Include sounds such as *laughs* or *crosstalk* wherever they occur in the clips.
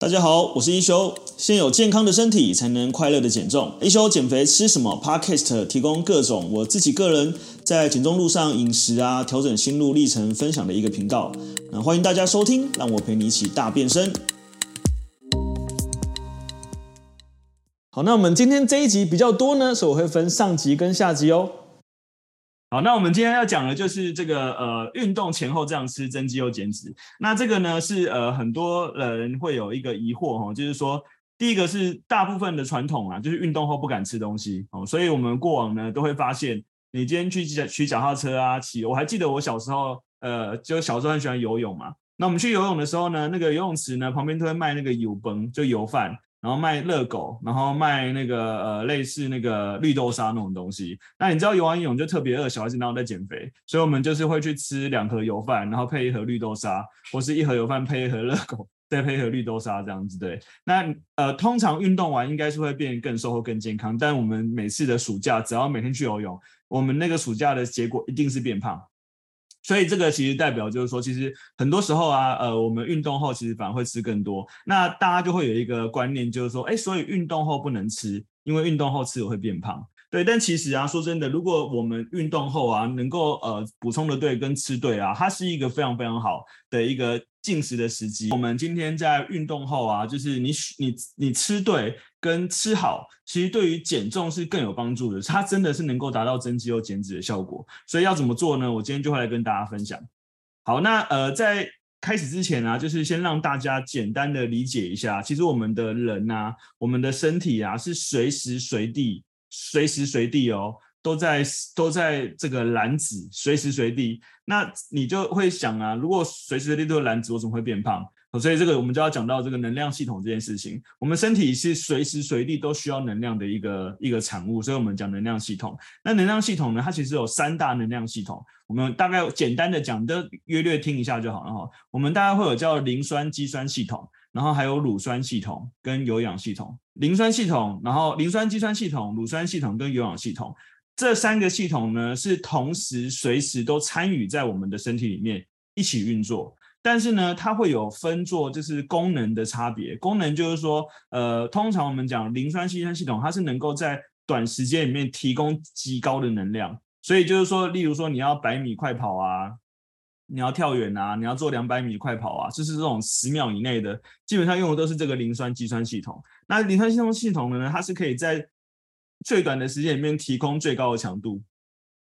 大家好，我是一休。先有健康的身体，才能快乐的减重。一休减肥吃什么？Podcast 提供各种我自己个人在减重路上饮食啊，调整心路历程分享的一个频道。那欢迎大家收听，让我陪你一起大变身。好，那我们今天这一集比较多呢，所以我会分上集跟下集哦。好，那我们今天要讲的就是这个呃，运动前后这样吃增肌又减脂。那这个呢是呃很多人会有一个疑惑哈，就是说第一个是大部分的传统啊，就是运动后不敢吃东西哦，所以我们过往呢都会发现，你今天去骑骑脚踏车啊，骑，我还记得我小时候呃，就小时候很喜欢游泳嘛，那我们去游泳的时候呢，那个游泳池呢旁边都会卖那个油饭，就油饭。然后卖热狗，然后卖那个呃类似那个绿豆沙那种东西。那你知道游完泳就特别饿，小孩子然后在减肥，所以我们就是会去吃两盒油饭，然后配一盒绿豆沙，或是一盒油饭配一盒热狗，再配一盒绿豆沙这样子。对，那呃通常运动完应该是会变更瘦或更健康，但我们每次的暑假只要每天去游泳，我们那个暑假的结果一定是变胖。所以这个其实代表就是说，其实很多时候啊，呃，我们运动后其实反而会吃更多。那大家就会有一个观念，就是说，哎，所以运动后不能吃，因为运动后吃了会变胖。对，但其实啊，说真的，如果我们运动后啊，能够呃补充的对跟吃对啊，它是一个非常非常好的一个进食的时机。我们今天在运动后啊，就是你你你吃对跟吃好，其实对于减重是更有帮助的。它真的是能够达到增肌又减脂的效果。所以要怎么做呢？我今天就会来跟大家分享。好，那呃在开始之前啊，就是先让大家简单的理解一下，其实我们的人啊，我们的身体啊，是随时随地。随时随地哦，都在都在这个燃脂，随时随地。那你就会想啊，如果随时随地都是燃脂，我怎么会变胖？所以这个我们就要讲到这个能量系统这件事情。我们身体是随时随地都需要能量的一个一个产物，所以我们讲能量系统。那能量系统呢，它其实有三大能量系统。我们大概简单的讲，都约略听一下就好了哈。我们大概会有叫磷酸肌酸系统。然后还有乳酸系统跟有氧系统，磷酸系统，然后磷酸肌酸系统、乳酸系统跟有氧系统这三个系统呢，是同时随时都参与在我们的身体里面一起运作。但是呢，它会有分作就是功能的差别。功能就是说，呃，通常我们讲磷酸肌酸系统，它是能够在短时间里面提供极高的能量。所以就是说，例如说你要百米快跑啊。你要跳远啊，你要做两百米快跑啊，就是这种十秒以内的，基本上用的都是这个磷酸肌酸系统。那磷酸肌酸系统呢，它是可以在最短的时间里面提供最高的强度，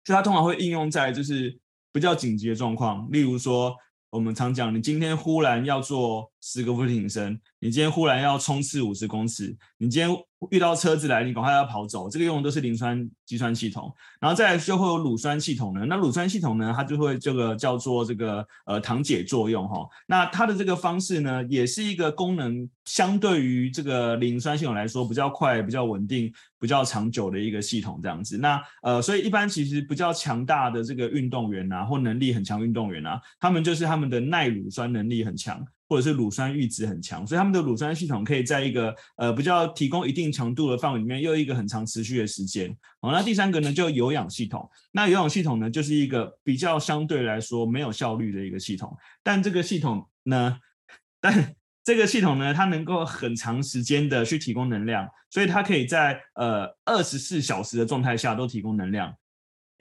所以它通常会应用在就是比较紧急的状况，例如说我们常讲，你今天忽然要做十个俯卧撑，你今天忽然要冲刺五十公尺，你今天。遇到车子来，你赶快要跑走，这个用的都是磷酸肌酸系统，然后再来就会有乳酸系统呢。那乳酸系统呢，它就会这个叫做这个呃糖解作用哈。那它的这个方式呢，也是一个功能相对于这个磷酸系统来说比较快、比较稳定、比较长久的一个系统这样子。那呃，所以一般其实比较强大的这个运动员啊，或能力很强运动员啊，他们就是他们的耐乳酸能力很强。或者是乳酸阈值很强，所以他们的乳酸系统可以在一个呃比较提供一定强度的范围里面，又一个很长持续的时间。好，那第三个呢，就有氧系统。那有氧系统呢，就是一个比较相对来说没有效率的一个系统。但这个系统呢，但这个系统呢，它能够很长时间的去提供能量，所以它可以在呃二十四小时的状态下都提供能量。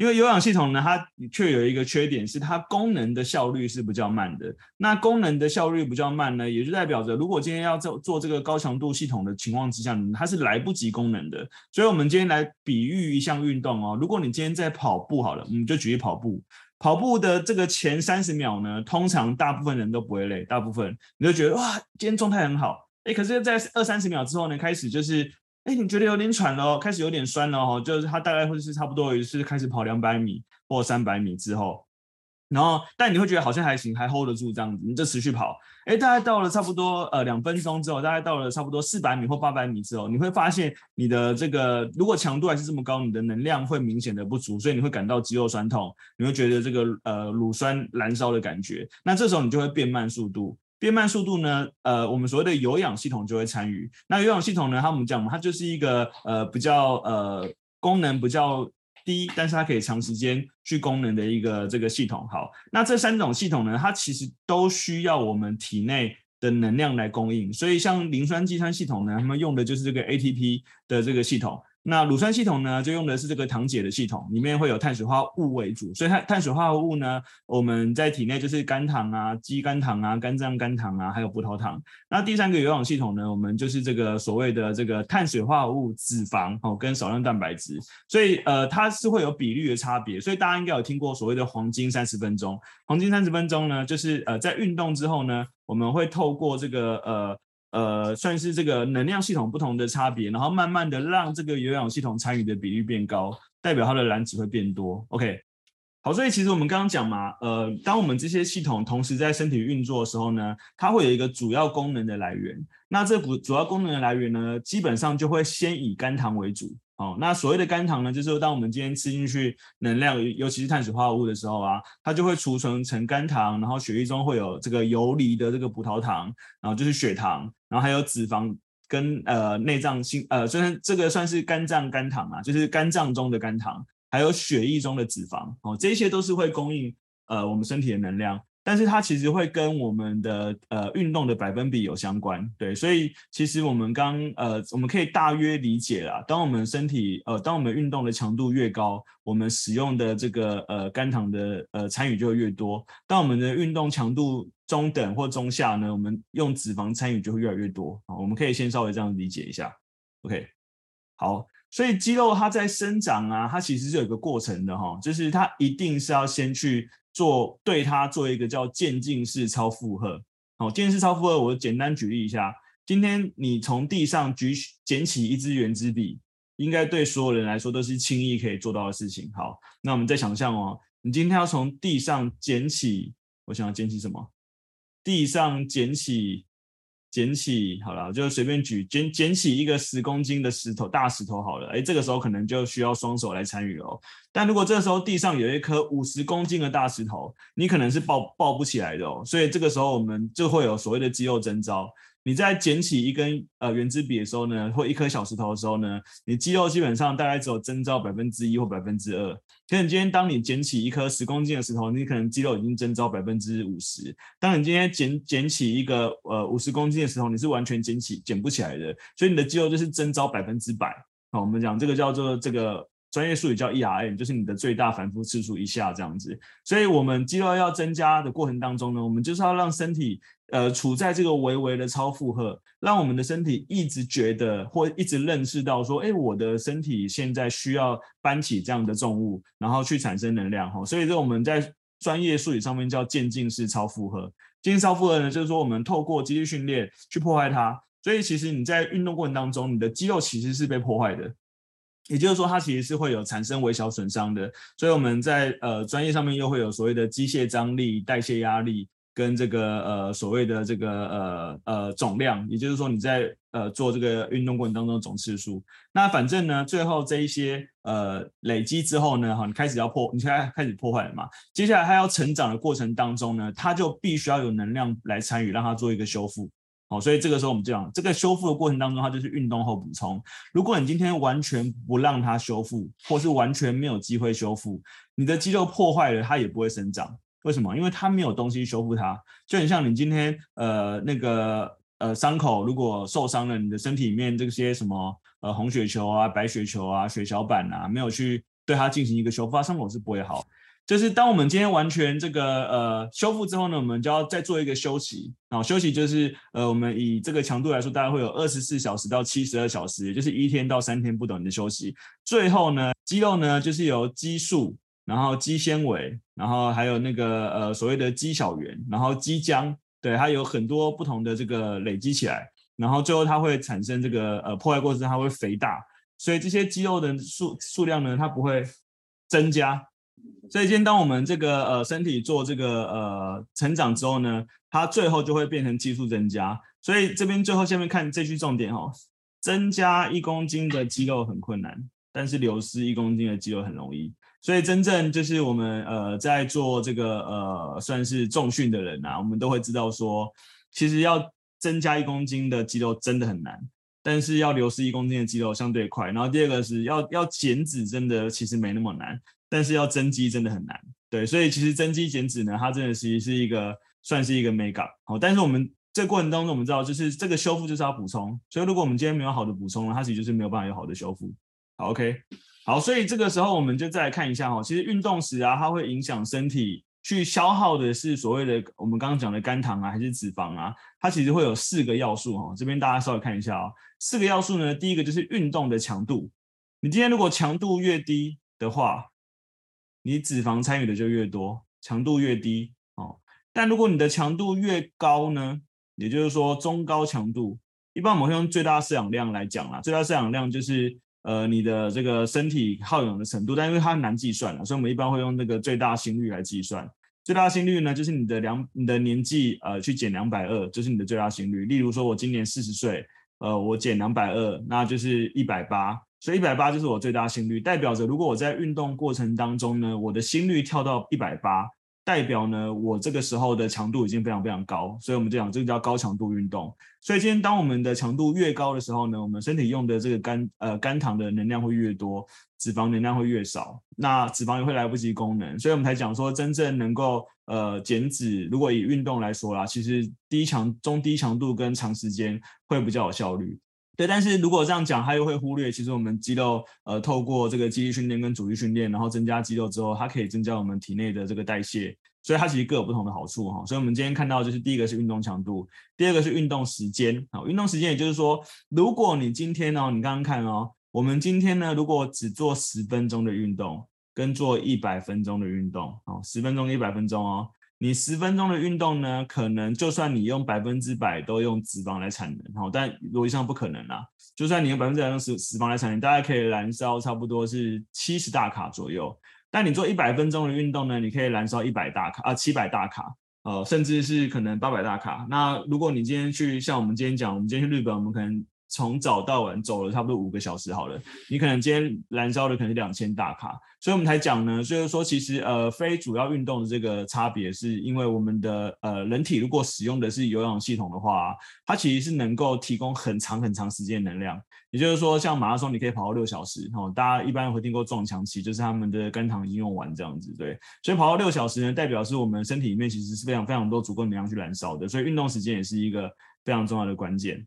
因为有氧系统呢，它却有一个缺点，是它功能的效率是比较慢的。那功能的效率比较慢呢，也就代表着，如果今天要做做这个高强度系统的情况之下，它是来不及功能的。所以，我们今天来比喻一项运动哦，如果你今天在跑步好了，我们就举例跑步。跑步的这个前三十秒呢，通常大部分人都不会累，大部分你就觉得哇，今天状态很好。诶，可是，在二三十秒之后呢，开始就是。哎，你觉得有点喘了，开始有点酸了哦，就是它大概会是差不多也是开始跑两百米或三百米之后，然后但你会觉得好像还行，还 hold 得住这样子，你就持续跑。哎，大概到了差不多呃两分钟之后，大概到了差不多四百米或八百米之后，你会发现你的这个如果强度还是这么高，你的能量会明显的不足，所以你会感到肌肉酸痛，你会觉得这个呃乳酸燃烧的感觉，那这时候你就会变慢速度。变慢速度呢？呃，我们所谓的有氧系统就会参与。那有氧系统呢？他们讲，它就是一个呃比较呃功能比较低，但是它可以长时间去功能的一个这个系统。好，那这三种系统呢，它其实都需要我们体内的能量来供应。所以像磷酸肌酸系统呢，他们用的就是这个 ATP 的这个系统。那乳酸系统呢，就用的是这个糖解的系统，里面会有碳水化合物为主，所以它碳水化合物呢，我们在体内就是肝糖啊、肌肝糖啊、肝脏肝糖啊，还有葡萄糖。那第三个有氧系统呢，我们就是这个所谓的这个碳水化合物、脂肪哦，跟少量蛋白质。所以呃，它是会有比率的差别。所以大家应该有听过所谓的黄金三十分钟。黄金三十分钟呢，就是呃在运动之后呢，我们会透过这个呃。呃，算是这个能量系统不同的差别，然后慢慢的让这个有氧系统参与的比率变高，代表它的燃脂会变多。OK，好，所以其实我们刚刚讲嘛，呃，当我们这些系统同时在身体运作的时候呢，它会有一个主要功能的来源。那这主主要功能的来源呢，基本上就会先以肝糖为主。哦，那所谓的肝糖呢，就是当我们今天吃进去能量，尤其是碳水化合物的时候啊，它就会储存成肝糖，然后血液中会有这个游离的这个葡萄糖，然后就是血糖，然后还有脂肪跟呃内脏性呃，虽然这个算是肝脏肝糖啊，就是肝脏中的肝糖，还有血液中的脂肪，哦，这些都是会供应呃我们身体的能量。但是它其实会跟我们的呃运动的百分比有相关，对，所以其实我们刚呃我们可以大约理解啦，当我们身体呃当我们运动的强度越高，我们使用的这个呃肝糖的呃参与就会越多；当我们的运动强度中等或中下呢，我们用脂肪参与就会越来越多。好，我们可以先稍微这样理解一下，OK，好，所以肌肉它在生长啊，它其实是有一个过程的哈，就是它一定是要先去。做对它做一个叫渐进式超负荷，好，渐进式超负荷，我简单举例一下。今天你从地上举捡起一支圆珠笔，应该对所有人来说都是轻易可以做到的事情。好，那我们再想象哦，你今天要从地上捡起，我想要捡起什么？地上捡起。捡起好了，就随便举捡捡起一个十公斤的石头，大石头好了，哎，这个时候可能就需要双手来参与哦。但如果这个时候地上有一颗五十公斤的大石头，你可能是抱抱不起来的哦。所以这个时候我们就会有所谓的肌肉征招。你在捡起一根呃原子笔的时候呢，或一颗小石头的时候呢，你肌肉基本上大概只有增招百分之一或百分之二。可是你今天当你捡起一颗十公斤的石头，你可能肌肉已经增招百分之五十。当你今天捡捡起一个呃五十公斤的石头，你是完全捡起捡不起来的，所以你的肌肉就是征召百分之百。好，我们讲这个叫做这个。专业术语叫 ERM，就是你的最大反复次数以下这样子。所以，我们肌肉要增加的过程当中呢，我们就是要让身体呃处在这个微微的超负荷，让我们的身体一直觉得或一直认识到说，哎，我的身体现在需要搬起这样的重物，然后去产生能量哈。所以，这我们在专业术语上面叫渐进式超负荷。渐进超负荷呢，就是说我们透过肌力训练去破坏它。所以，其实你在运动过程当中，你的肌肉其实是被破坏的。也就是说，它其实是会有产生微小损伤的，所以我们在呃专业上面又会有所谓的机械张力、代谢压力跟这个呃所谓的这个呃呃总量，也就是说你在呃做这个运动过程当中的总次数。那反正呢，最后这一些呃累积之后呢，哈，你开始要破，你现在开始破坏了嘛？接下来它要成长的过程当中呢，它就必须要有能量来参与，让它做一个修复。哦，所以这个时候我们就讲，这个修复的过程当中，它就是运动后补充。如果你今天完全不让它修复，或是完全没有机会修复，你的肌肉破坏了，它也不会生长。为什么？因为它没有东西修复它。就很像你今天呃那个呃伤口如果受伤了，你的身体里面这些什么呃红血球啊、白血球啊、血小板啊，没有去对它进行一个修复，它伤口是不会好。就是当我们今天完全这个呃修复之后呢，我们就要再做一个休息。然后休息就是呃我们以这个强度来说，大概会有二十四小时到七十二小时，也就是一天到三天不等的休息。最后呢，肌肉呢就是由肌素，然后肌纤维，然后还有那个呃所谓的肌小圆，然后肌浆，对，它有很多不同的这个累积起来，然后最后它会产生这个呃破坏过程它会肥大，所以这些肌肉的数数量呢，它不会增加。所以，今天当我们这个呃身体做这个呃成长之后呢，它最后就会变成激素增加。所以这边最后下面看这句重点哦，增加一公斤的肌肉很困难，但是流失一公斤的肌肉很容易。所以真正就是我们呃在做这个呃算是重训的人啊，我们都会知道说，其实要增加一公斤的肌肉真的很难，但是要流失一公斤的肌肉相对快。然后第二个是要要减脂，真的其实没那么难。但是要增肌真的很难，对，所以其实增肌减脂呢，它真的其实是一个算是一个美感哦。但是我们这过程当中，我们知道就是这个修复就是要补充，所以如果我们今天没有好的补充，它其实就是没有办法有好的修复。好，OK，好，所以这个时候我们就再来看一下哈，其实运动时啊，它会影响身体去消耗的是所谓的我们刚刚讲的肝糖啊，还是脂肪啊？它其实会有四个要素哈，这边大家稍微看一下啊，四个要素呢，第一个就是运动的强度，你今天如果强度越低的话，你脂肪参与的就越多，强度越低哦，但如果你的强度越高呢？也就是说，中高强度，一般我们会用最大摄氧量来讲啦。最大摄氧量就是呃你的这个身体耗氧的程度，但因为它难计算了，所以我们一般会用那个最大心率来计算。最大心率呢，就是你的两你的年纪呃去减两百二，就是你的最大心率。例如说，我今年四十岁，呃，我减两百二，那就是一百八，所以一百八就是我最大心率，代表着如果我在运动过程当中呢，我的心率跳到一百八。代表呢，我这个时候的强度已经非常非常高，所以我们就讲这个叫高强度运动。所以今天当我们的强度越高的时候呢，我们身体用的这个肝呃肝糖的能量会越多，脂肪能量会越少，那脂肪也会来不及功能，所以我们才讲说真正能够呃减脂，如果以运动来说啦，其实低强中低强度跟长时间会比较有效率。对，但是如果这样讲，他又会忽略，其实我们肌肉，呃，透过这个肌力训练跟阻力训练，然后增加肌肉之后，它可以增加我们体内的这个代谢，所以它其实各有不同的好处哈。所以我们今天看到就是第一个是运动强度，第二个是运动时间。好，运动时间也就是说，如果你今天呢，你刚刚看哦，我们今天呢，如果只做十分钟的运动，跟做一百分钟的运动，哦，十分钟一百分钟哦。你十分钟的运动呢，可能就算你用百分之百都用脂肪来产能，但逻辑上不可能啦。就算你用百分之百用脂脂肪来产能，大概可以燃烧差不多是七十大卡左右。但你做一百分钟的运动呢，你可以燃烧一百大卡啊，七百大卡，呃，甚至是可能八百大卡。那如果你今天去，像我们今天讲，我们今天去日本，我们可能。从早到晚走了差不多五个小时好了，你可能今天燃烧的可能是两千大卡，所以我们才讲呢，就是说其实呃非主要运动的这个差别是因为我们的呃人体如果使用的是有氧系统的话，它其实是能够提供很长很长时间能量，也就是说像马拉松你可以跑到六小时，哦，大家一般会听过撞墙期，就是他们的肝糖已经用完这样子，对，所以跑到六小时呢，代表是我们身体里面其实是非常非常多足够能量去燃烧的，所以运动时间也是一个非常重要的关键。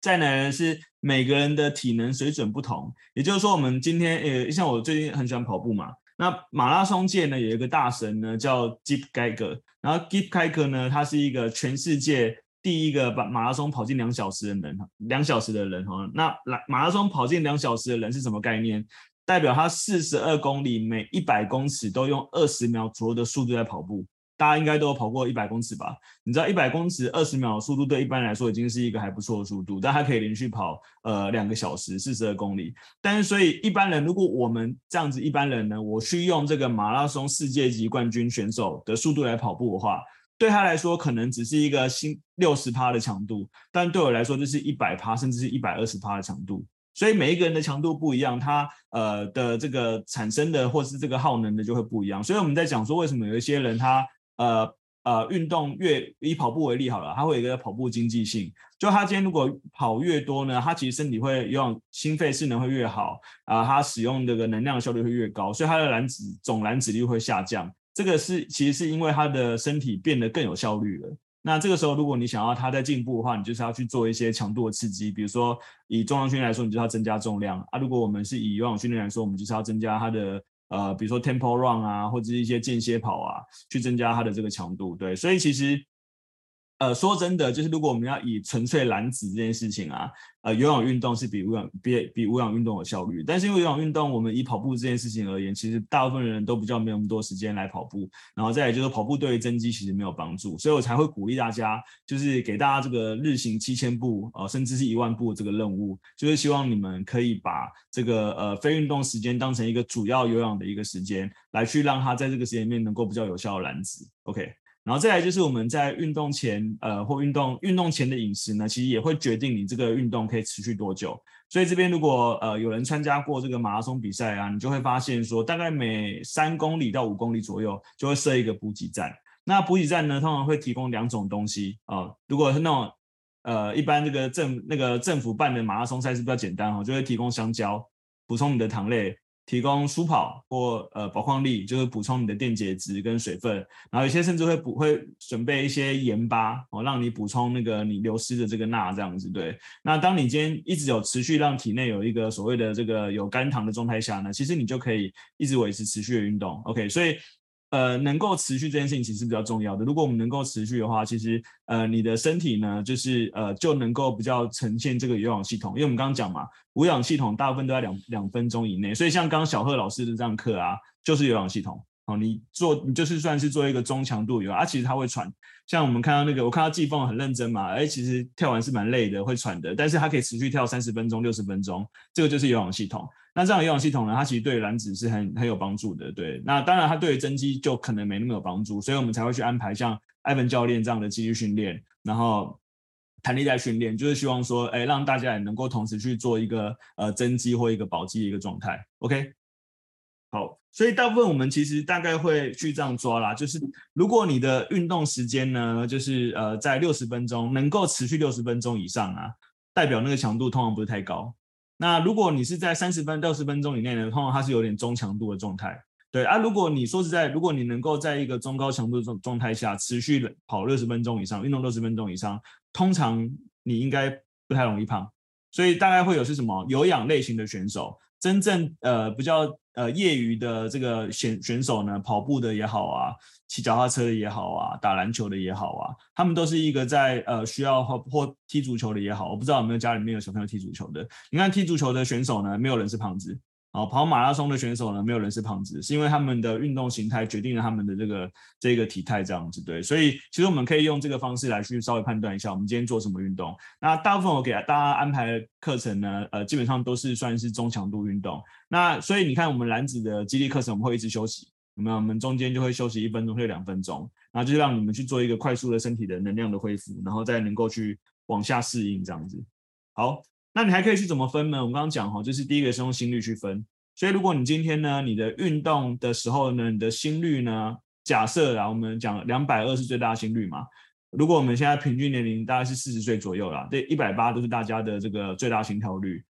再来呢是每个人的体能水准不同，也就是说，我们今天呃，像我最近很喜欢跑步嘛，那马拉松界呢有一个大神呢叫 Jeep Geiger，然后 Jeep Geiger 呢他是一个全世界第一个把马拉松跑进两小时的人，两小时的人哈，那来马拉松跑进两小时的人是什么概念？代表他四十二公里每一百公尺都用二十秒左右的速度在跑步。大家应该都有跑过一百公尺吧？你知道一百公尺二十秒的速度对一般来说已经是一个还不错的速度，但它可以连续跑呃两个小时四十二公里。但是所以一般人如果我们这样子一般人呢，我去用这个马拉松世界级冠军选手的速度来跑步的话，对他来说可能只是一个新六十趴的强度，但对我来说这是一百趴甚至是一百二十趴的强度。所以每一个人的强度不一样，他呃的这个产生的或是这个耗能的就会不一样。所以我们在讲说为什么有一些人他。呃呃，运动越以跑步为例好了，它会有一个跑步经济性。就他今天如果跑越多呢，他其实身体会用心肺势能会越好啊，他、使用这个能量效率会越高，所以他的燃脂总燃脂率会下降。这个是其实是因为他的身体变得更有效率了。那这个时候，如果你想要他在进步的话，你就是要去做一些强度的刺激，比如说以重量训练来说，你就要增加重量啊。如果我们是以有氧训练来说，我们就是要增加他的。呃，比如说 tempo run 啊，或者是一些间歇跑啊，去增加它的这个强度，对，所以其实。呃，说真的，就是如果我们要以纯粹燃脂这件事情啊，呃，有氧运动是比无氧比比无氧运动有效率。但是因为有氧运动，我们以跑步这件事情而言，其实大部分人都比较没有那么多时间来跑步。然后再来就是跑步对于增肌其实没有帮助，所以我才会鼓励大家，就是给大家这个日行七千步，呃，甚至是一万步这个任务，就是希望你们可以把这个呃非运动时间当成一个主要有氧的一个时间，来去让它在这个时间里面能够比较有效的燃脂。OK。然后再来就是我们在运动前，呃，或运动运动前的饮食呢，其实也会决定你这个运动可以持续多久。所以这边如果呃有人参加过这个马拉松比赛啊，你就会发现说，大概每三公里到五公里左右就会设一个补给站。那补给站呢，通常会提供两种东西啊、如果是那种呃一般这个政那个政府办的马拉松赛事比较简单哈，就会提供香蕉补充你的糖类。提供舒跑或呃保矿力，就是补充你的电解质跟水分，然后有些甚至会补会准备一些盐巴哦，让你补充那个你流失的这个钠这样子。对，那当你今天一直有持续让体内有一个所谓的这个有肝糖的状态下呢，其实你就可以一直维持持续的运动。OK，所以。呃，能够持续这件事情其实比较重要的。如果我们能够持续的话，其实呃，你的身体呢，就是呃，就能够比较呈现这个有氧系统。因为我们刚刚讲嘛，无氧系统大部分都在两两分钟以内。所以像刚刚小贺老师的这样课啊，就是有氧系统。哦，你做你就是算是做一个中强度有氧，啊，其实他会喘。像我们看到那个，我看到季风很认真嘛，哎，其实跳完是蛮累的，会喘的，但是它可以持续跳三十分钟、六十分钟，这个就是有氧系统。那这样的有氧系统呢，它其实对燃脂是很很有帮助的，对。那当然，它对于增肌就可能没那么有帮助，所以我们才会去安排像艾文教练这样的肌力训练，然后弹力带训练，就是希望说，哎，让大家也能够同时去做一个呃增肌或一个保肌的一个状态。OK，所以大部分我们其实大概会去这样抓啦，就是如果你的运动时间呢，就是呃在六十分钟，能够持续六十分钟以上啊，代表那个强度通常不是太高。那如果你是在三十分到六十分钟以内呢，通常它是有点中强度的状态。对啊，如果你说实在，如果你能够在一个中高强度的状状态下持续跑六十分钟以上，运动六十分钟以上，通常你应该不太容易胖。所以大概会有是什么有氧类型的选手，真正呃比较呃业余的这个选选手呢，跑步的也好啊。骑脚踏车的也好啊，打篮球的也好啊，他们都是一个在呃需要或或踢足球的也好，我不知道有没有家里面有小朋友踢足球的。你看踢足球的选手呢，没有人是胖子。哦，跑马拉松的选手呢，没有人是胖子，是因为他们的运动形态决定了他们的这个这个体态这样子。对，所以其实我们可以用这个方式来去稍微判断一下，我们今天做什么运动。那大部分我给大家安排的课程呢，呃，基本上都是算是中强度运动。那所以你看，我们燃脂的激励课程，我们会一直休息。那我们中间就会休息一分钟或两分钟，然后就让你们去做一个快速的身体的能量的恢复，然后再能够去往下适应这样子。好，那你还可以去怎么分呢？我们刚刚讲哈，就是第一个是用心率去分。所以如果你今天呢，你的运动的时候呢，你的心率呢，假设啊，我们讲两百二是最大心率嘛。如果我们现在平均年龄大概是四十岁左右啦，对，一百八都是大家的这个最大心跳率。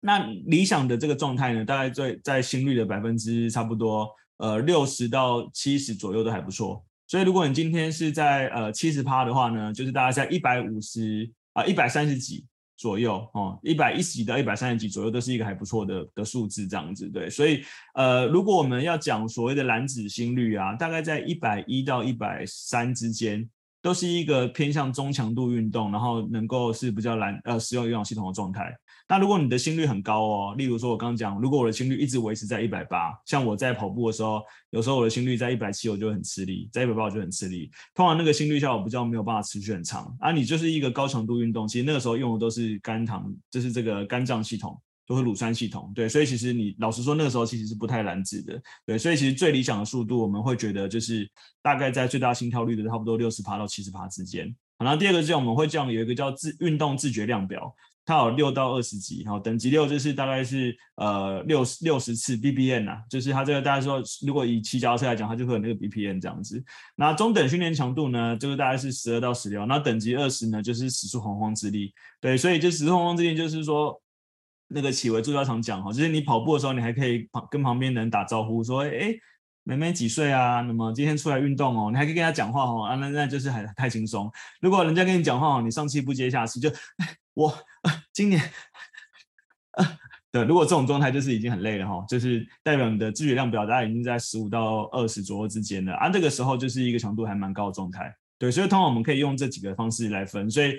那理想的这个状态呢，大概在在心率的百分之差不多。呃，六十到七十左右都还不错，所以如果你今天是在呃七十趴的话呢，就是大概在一百五十啊一百三十几左右哦，一百一十几到一百三十几左右都是一个还不错的的数字这样子，对，所以呃如果我们要讲所谓的蓝紫心率啊，大概在一百一到一百三之间。都是一个偏向中强度运动，然后能够是比较难呃使用有氧系统的状态。那如果你的心率很高哦，例如说我刚刚讲，如果我的心率一直维持在一百八，像我在跑步的时候，有时候我的心率在一百七，我就很吃力，在一百八我就很吃力。通常那个心率效果比较没有办法持续很长。啊，你就是一个高强度运动，其实那个时候用的都是肝糖，就是这个肝脏系统。都是乳酸系统，对，所以其实你老实说，那个时候其实是不太燃脂的，对，所以其实最理想的速度，我们会觉得就是大概在最大心跳率的差不多六十趴到七十趴之间。然后第二个是我们会这样有一个叫自运动自觉量表，它有六到二十级，好，等级六就是大概是呃六十六十次 BPM 啊，就是它这个大家说，如果以骑脚车来讲，它就会有那个 BPM 这样子。那中等训练强度呢，就是大概是十二到十六，那等级二十呢，就是使出洪荒之力，对，所以就使出洪荒之力就是说。那个启维助教常讲哈，就是你跑步的时候，你还可以旁跟旁边人打招呼，说，哎，妹妹几岁啊？那么今天出来运动哦，你还可以跟他讲话哦，啊，那那就是很太轻松。如果人家跟你讲话哦，你上气不接下气，就 *laughs* 我、今年，呃，*laughs* 对，如果这种状态就是已经很累了哈，就是代表你的自觉量表大概已经在十五到二十左右之间了啊，这个时候就是一个强度还蛮高的状态。对，所以通常我们可以用这几个方式来分，所以。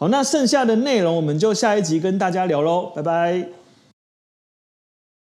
好，那剩下的内容我们就下一集跟大家聊喽，拜拜。